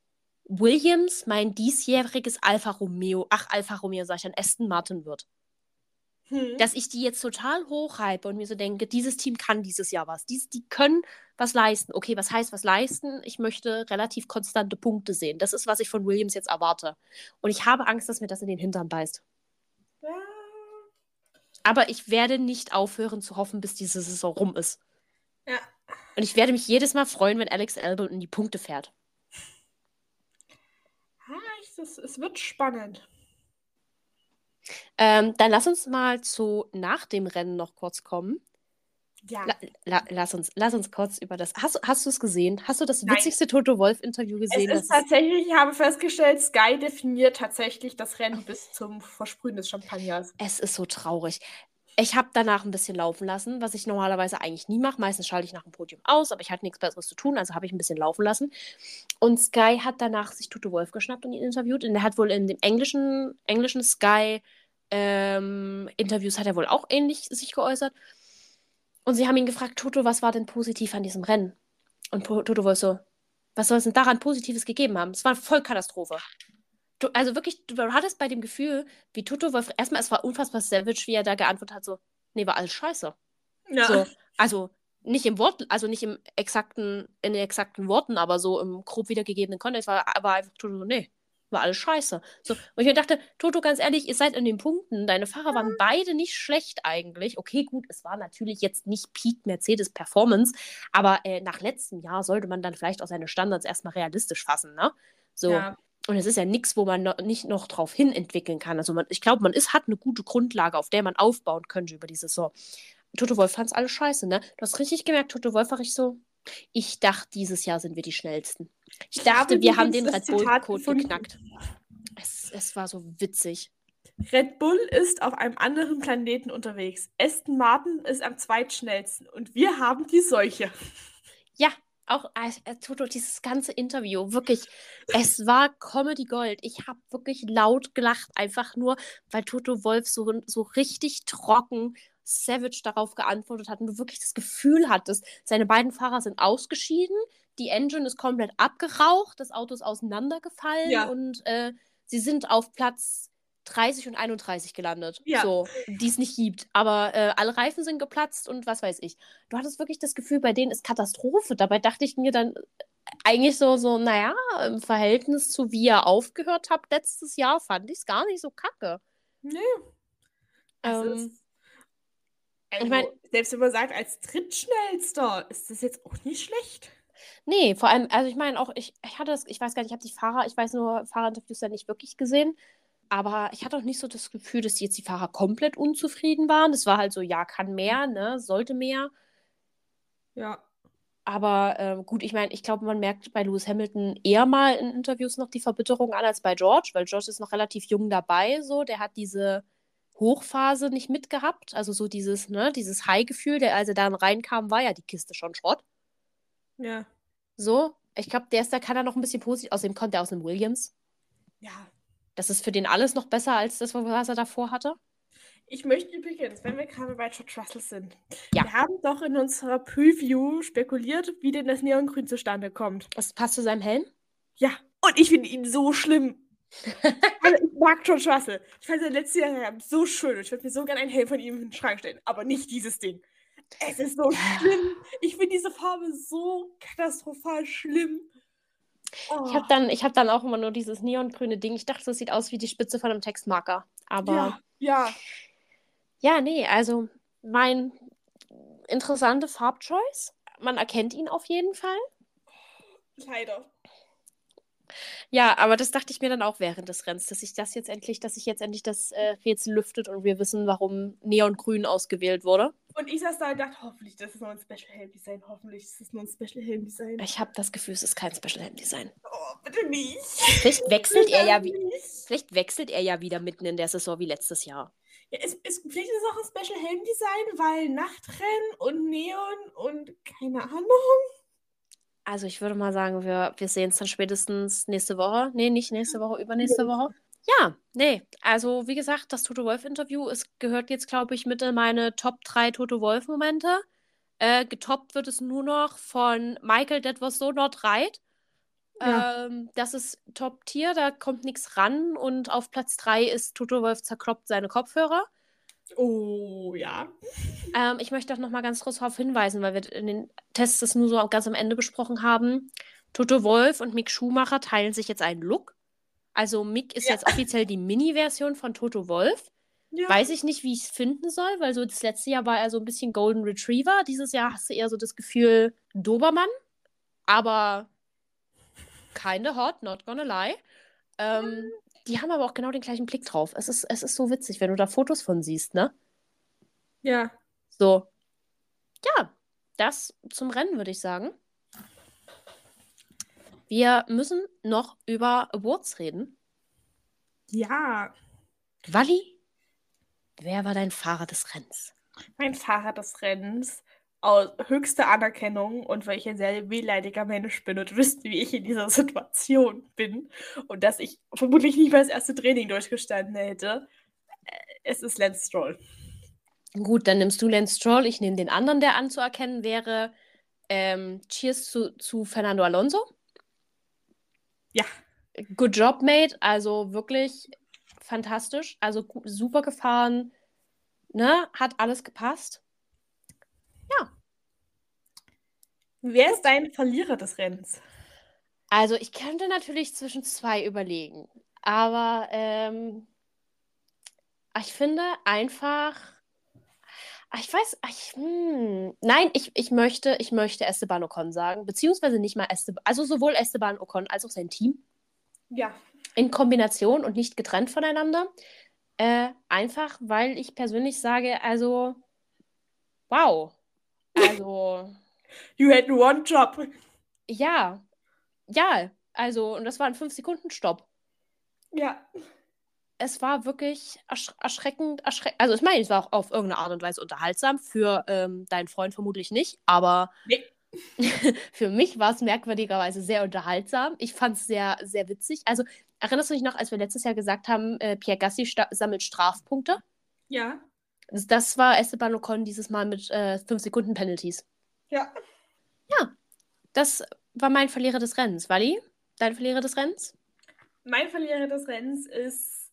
Williams mein diesjähriges Alfa Romeo, ach, Alfa Romeo, sag ich dann, Aston Martin wird. Hm. Dass ich die jetzt total hochhype und mir so denke, dieses Team kann dieses Jahr was. Dies, die können was leisten. Okay, was heißt was leisten? Ich möchte relativ konstante Punkte sehen. Das ist, was ich von Williams jetzt erwarte. Und ich habe Angst, dass mir das in den Hintern beißt. Ja. Aber ich werde nicht aufhören zu hoffen, bis diese Saison rum ist. Ja. Und ich werde mich jedes Mal freuen, wenn Alex Albon in die Punkte fährt. Es, es wird spannend. Ähm, dann lass uns mal zu nach dem Rennen noch kurz kommen. Ja. La, la, lass, uns, lass uns kurz über das. Hast, hast du es gesehen? Hast du das Nein. witzigste Toto Wolf-Interview gesehen? Es ist tatsächlich, ich habe festgestellt, Sky definiert tatsächlich das Rennen bis zum Versprühen des Champagners. Es ist so traurig. Ich habe danach ein bisschen laufen lassen, was ich normalerweise eigentlich nie mache. Meistens schalte ich nach dem Podium aus, aber ich hatte nichts Besseres zu tun, also habe ich ein bisschen laufen lassen. Und Sky hat danach sich Toto Wolf geschnappt und ihn interviewt. Und er hat wohl in dem englischen, englischen Sky ähm, Interviews hat er wohl auch ähnlich sich geäußert. Und sie haben ihn gefragt, Toto, was war denn positiv an diesem Rennen? Und Toto Wolf so, was soll es denn daran Positives gegeben haben? Es war eine Vollkatastrophe. Du, also wirklich, du hattest bei dem Gefühl, wie Toto Wolf, erstmal, es war unfassbar savage, wie er da geantwortet hat, so, nee, war alles scheiße. Ja. So, also nicht im Wort, also nicht im exakten, in den exakten Worten, aber so im grob wiedergegebenen Kontext war, war einfach Toto so, nee, war alles scheiße. So, und ich mir dachte, Toto, ganz ehrlich, ihr seid in den Punkten. Deine Fahrer waren beide nicht schlecht eigentlich. Okay, gut, es war natürlich jetzt nicht Peak Mercedes Performance, aber äh, nach letztem Jahr sollte man dann vielleicht auch seine Standards erstmal realistisch fassen, ne? So. Ja. Und es ist ja nichts, wo man no nicht noch drauf hin entwickeln kann. Also man, ich glaube, man ist, hat eine gute Grundlage, auf der man aufbauen könnte über die Saison. Toto Wolf fand es alles scheiße, ne? Du hast richtig gemerkt, Toto Wolf war ich so, ich dachte, dieses Jahr sind wir die schnellsten. Ich dachte, wir haben den Red Bull-Code geknackt. Es, es war so witzig. Red Bull ist auf einem anderen Planeten unterwegs. Aston Martin ist am zweitschnellsten und wir haben die Seuche. Ja, auch äh, Toto, dieses ganze Interview, wirklich, es war Comedy Gold. Ich habe wirklich laut gelacht, einfach nur, weil Toto Wolf so, so richtig trocken, savage darauf geantwortet hat und du wirklich das Gefühl hattest, seine beiden Fahrer sind ausgeschieden, die Engine ist komplett abgeraucht, das Auto ist auseinandergefallen Ja. und äh, sie sind auf Platz 30 und 31 gelandet. Ja. So, die es nicht gibt. Aber äh, alle Reifen sind geplatzt und was weiß ich. Du hattest wirklich das Gefühl, bei denen ist Katastrophe. Dabei dachte ich mir dann eigentlich so, so, naja, im Verhältnis zu wie ihr aufgehört habt letztes Jahr, fand ich es gar nicht so kacke. Nee. Also Ähm, also, ich mein- selbst wenn man sagt, als drittschnellster ist das jetzt auch nicht schlecht. Nee, vor allem, also ich meine auch, ich, ich hatte das, ich weiß gar nicht, ich habe die Fahrer, ich weiß nur, Fahrerinterviews ja nicht wirklich gesehen, aber ich hatte auch nicht so das Gefühl, dass jetzt die Fahrer komplett unzufrieden waren. Das war halt so, ja, kann mehr, ne, sollte mehr. Ja. Aber ähm, gut, ich meine, ich glaube, man merkt bei Lewis Hamilton eher mal in Interviews noch die Verbitterung an als bei George, weil George ist noch relativ jung dabei, so, der hat diese Hochphase nicht mitgehabt, also so dieses, ne, dieses High-Gefühl, der, als er dann reinkam, war ja die Kiste schon Schrott. Ja. So, ich glaube, der ist da kann er noch ein bisschen positiv. Außerdem kommt er aus dem Williams. Ja. Das ist für den alles noch besser als das, was er davor hatte. Ich möchte übrigens, wenn wir gerade bei George Russell sind, Ja. wir haben doch in unserer Preview spekuliert, wie denn das Neongrün zustande kommt. Das passt zu seinem Helm. Ja, und ich finde ihn so schlimm. Also ich mag George Russell. Ich fand sein letztes Jahr so schön und ich würde mir so gerne einen Helm von ihm in den Schrank stellen, aber nicht dieses Ding. Es ist so schlimm. Ich finde diese Farbe so katastrophal schlimm. Oh. Ich habe dann, ich hab dann auch immer nur dieses neongrüne Ding. Ich dachte, das sieht aus wie die Spitze von einem Textmarker. Aber ja, ja. ja, nee, also mein interessante Farbchoice. Man erkennt ihn auf jeden Fall. Leider. Ja, aber das dachte ich mir dann auch während des Rennens, dass sich das jetzt endlich, dass sich jetzt endlich das äh, Rätsel lüftet und wir wissen, warum Neongrün ausgewählt wurde. Und ich saß da und dachte, hoffentlich, das ist nur ein Special Helm Design. Hoffentlich ist es nur ein Special Helm Design. Ich habe das Gefühl, es ist kein Special Helm Design. Oh, bitte nicht. Vielleicht wechselt er ja, Bitte nicht. vielleicht wechselt er ja wieder mitten in der Saison wie letztes Jahr. Ja, es, es, vielleicht ist es auch ein Special Helm Design, weil Nachtrennen und Neon und keine Ahnung. Also ich würde mal sagen, wir, wir sehen es dann spätestens nächste Woche. Nee, nicht nächste Woche, übernächste Woche. Ja, nee. Also wie gesagt, das Toto Wolf-Interview, es gehört jetzt, glaube ich, mit in meine Top 3 Toto Wolf-Momente. Äh, getoppt wird es nur noch von Michael, that was so not right. Ja. Ähm, das ist Top-Tier, da kommt nichts ran. Und auf Platz 3 ist Toto Wolf zerkloppt seine Kopfhörer. Oh, ja. Ähm, ich möchte auch noch mal ganz kurz darauf hinweisen, weil wir in den Tests das nur so ganz am Ende besprochen haben. Toto Wolf und Mick Schumacher teilen sich jetzt einen Look. Also Mick ist Ja. jetzt offiziell die Mini-Version von Toto Wolf. ja. Weiß ich nicht, wie ich es finden soll, weil so das letzte Jahr war er so ein bisschen Golden Retriever. Dieses Jahr hast du eher so das Gefühl Dobermann. Aber kinda hot, not gonna lie. Ähm, die haben aber auch genau den gleichen Blick drauf. Es ist, es ist so witzig, wenn du da Fotos von siehst, ne? Ja. So. Ja, das zum Rennen, würde ich sagen. Wir müssen noch über Awards reden. Ja. Walli, wer war dein Fahrer des Rennens? Mein Fahrer des Rennens aus höchster Anerkennung und weil ich ein sehr wehleidiger Mensch bin und wisst, wie ich in dieser Situation bin und dass ich vermutlich nicht mal das erste Training durchgestanden hätte, äh, es ist Lance Stroll. Gut, dann nimmst du Lance Stroll. Ich nehme den anderen, der anzuerkennen wäre. Ähm, cheers zu, zu Fernando Alonso. Ja. Good job, mate. Also wirklich fantastisch. Also super gefahren. Ne? Hat alles gepasst. Wer ist dein Verlierer des Rennens? Also ich könnte natürlich zwischen zwei überlegen. Aber ähm, ich finde einfach. Ich weiß, ich, hm, nein, ich, ich möchte, ich möchte Esteban Ocon sagen, beziehungsweise nicht mal Esteban, also sowohl Esteban Ocon als auch sein Team Ja. in Kombination und nicht getrennt voneinander. Äh, einfach, weil ich persönlich sage, also, wow. Also, You had one job. ja, ja, also, und das war ein 5-Sekunden-Stopp. Ja. Es war wirklich ersch erschreckend, erschreckend. Also, ich meine, es war auch auf irgendeine Art und Weise unterhaltsam, für ähm, deinen Freund vermutlich nicht, aber Nee. Für mich war es merkwürdigerweise sehr unterhaltsam. Ich fand es sehr, sehr witzig. Also, erinnerst du dich noch, als wir letztes Jahr gesagt haben, äh, Pierre Gassi sammelt Strafpunkte? Ja. Das, war Esteban Ocon dieses Mal mit 5 äh, Sekunden Penalties. Ja. Ja. Das war mein Verlierer des Rennens. Wally, dein Verlierer des Rennens? Mein Verlierer des Rennens ist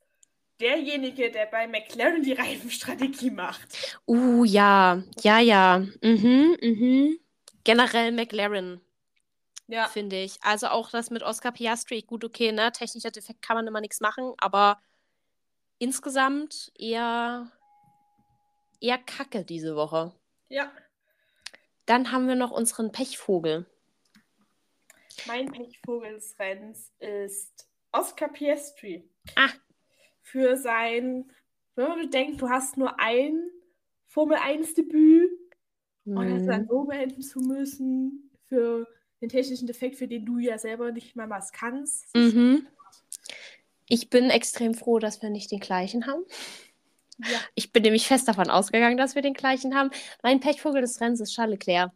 derjenige, der bei McLaren die Reifenstrategie macht. Uh, ja. Ja, ja. Mhm, mhm. Generell McLaren. Ja. Finde ich. Also auch das mit Oscar Piastri, gut, okay, ne? Technischer Defekt kann man immer nichts machen, aber insgesamt eher, eher kacke diese Woche. Ja. Dann haben wir noch unseren Pechvogel. Mein Pechvogel des Rennens ist Oscar Piastri. Ah. Für sein, wenn man bedenkt, du hast nur ein Formel 1 Debüt mhm. und das dann so beenden zu müssen für den technischen Defekt, für den du ja selber nicht mal was kannst. Mhm. Ich bin extrem froh, dass wir nicht den gleichen haben. Ja. Ich bin nämlich fest davon ausgegangen, dass wir den gleichen haben. Mein Pechvogel des Rennens ist Charles Leclerc.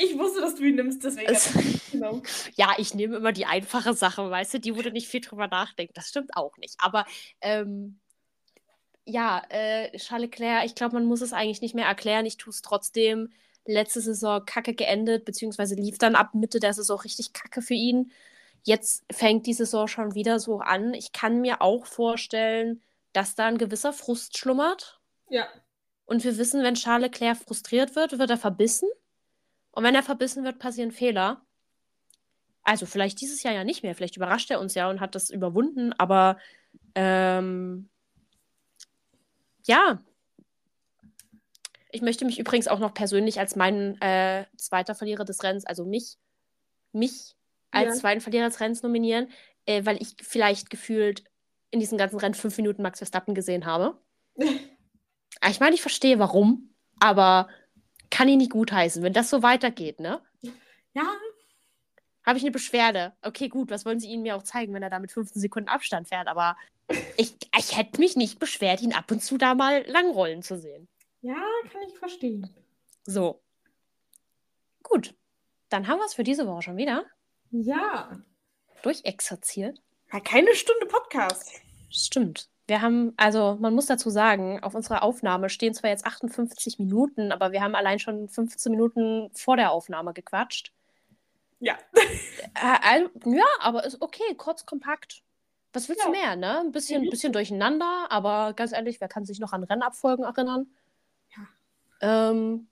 Ich wusste, dass du ihn nimmst, deswegen. Es, genau. ja, ich nehme immer die einfache Sache, weißt du, die, du nicht viel drüber nachdenkst. Das stimmt auch nicht. Aber ähm, ja, äh, Charles Leclerc, ich glaube, man muss es eigentlich nicht mehr erklären. Ich tue es trotzdem. Letzte Saison kacke geendet, beziehungsweise lief dann ab Mitte der Saison richtig kacke für ihn. Jetzt fängt die Saison schon wieder so an. Ich kann mir auch vorstellen, dass da ein gewisser Frust schlummert. Ja. Und wir wissen, wenn Charles Leclerc frustriert wird, wird er verbissen. Und wenn er verbissen wird, passieren Fehler. Also vielleicht dieses Jahr ja nicht mehr. Vielleicht überrascht er uns ja und hat das überwunden. Aber ähm, ja. Ich möchte mich übrigens auch noch persönlich als meinen äh, zweiter Verlierer des Rennens, also mich, mich als ja. zweiten Verlierer des Rennens nominieren, äh, weil ich vielleicht gefühlt in diesem ganzen Rennen fünf Minuten Max Verstappen gesehen habe. ich meine, ich verstehe warum, aber kann ihn nicht gutheißen, wenn das so weitergeht, ne? Ja. Habe ich eine Beschwerde. Okay, gut, was wollen Sie ihn mir auch zeigen, wenn er da mit 15 Sekunden Abstand fährt? Aber ich, ich hätte mich nicht beschwert, ihn ab und zu da mal langrollen zu sehen. Ja, kann ich verstehen. So. Gut. Dann haben wir es für diese Woche schon wieder. Ja. Durchexerziert. Ja, keine Stunde Podcast. Stimmt. Wir haben, also man muss dazu sagen, auf unserer Aufnahme stehen zwar jetzt 58 Minuten, aber wir haben allein schon 15 Minuten vor der Aufnahme gequatscht. Ja. Äh, ja, aber ist okay, kurz, kompakt. Was willst ja. du mehr, ne? Ein bisschen, mhm. bisschen durcheinander, aber ganz ehrlich, wer kann sich noch an Rennabfolgen erinnern? Ja. Ähm,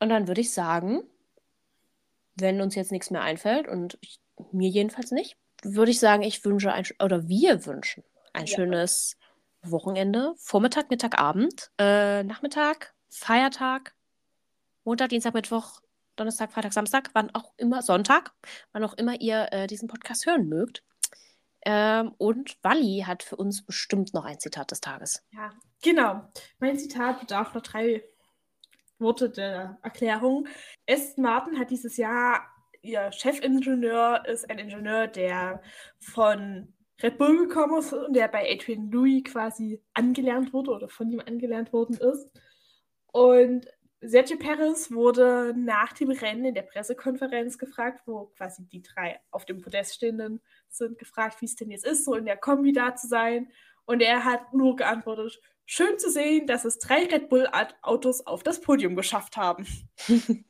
und dann würde ich sagen, wenn uns jetzt nichts mehr einfällt, und ich, mir jedenfalls nicht, würde ich sagen, ich wünsche ein, oder wir wünschen ein ja. schönes Wochenende. Vormittag, Mittag, Abend, äh, Nachmittag, Feiertag, Montag, Dienstag, Mittwoch, Donnerstag, Freitag, Samstag, wann auch immer, Sonntag, wann auch immer ihr äh, diesen Podcast hören mögt. Ähm, und Wally hat für uns bestimmt noch ein Zitat des Tages. Ja, genau. Mein Zitat bedarf noch drei Worte der Erklärung. Aston Martin hat dieses Jahr, ihr Chefingenieur ist ein Ingenieur, der von Red Bull gekommen ist und der bei Adrian Louis quasi angelernt wurde oder von ihm angelernt worden ist. Und Sergio Perez wurde nach dem Rennen in der Pressekonferenz gefragt, wo quasi die drei auf dem Podest stehenden sind, gefragt, wie es denn jetzt ist, so in der Kombi da zu sein. Und er hat nur geantwortet, schön zu sehen, dass es drei Red Bull-Autos auf das Podium geschafft haben.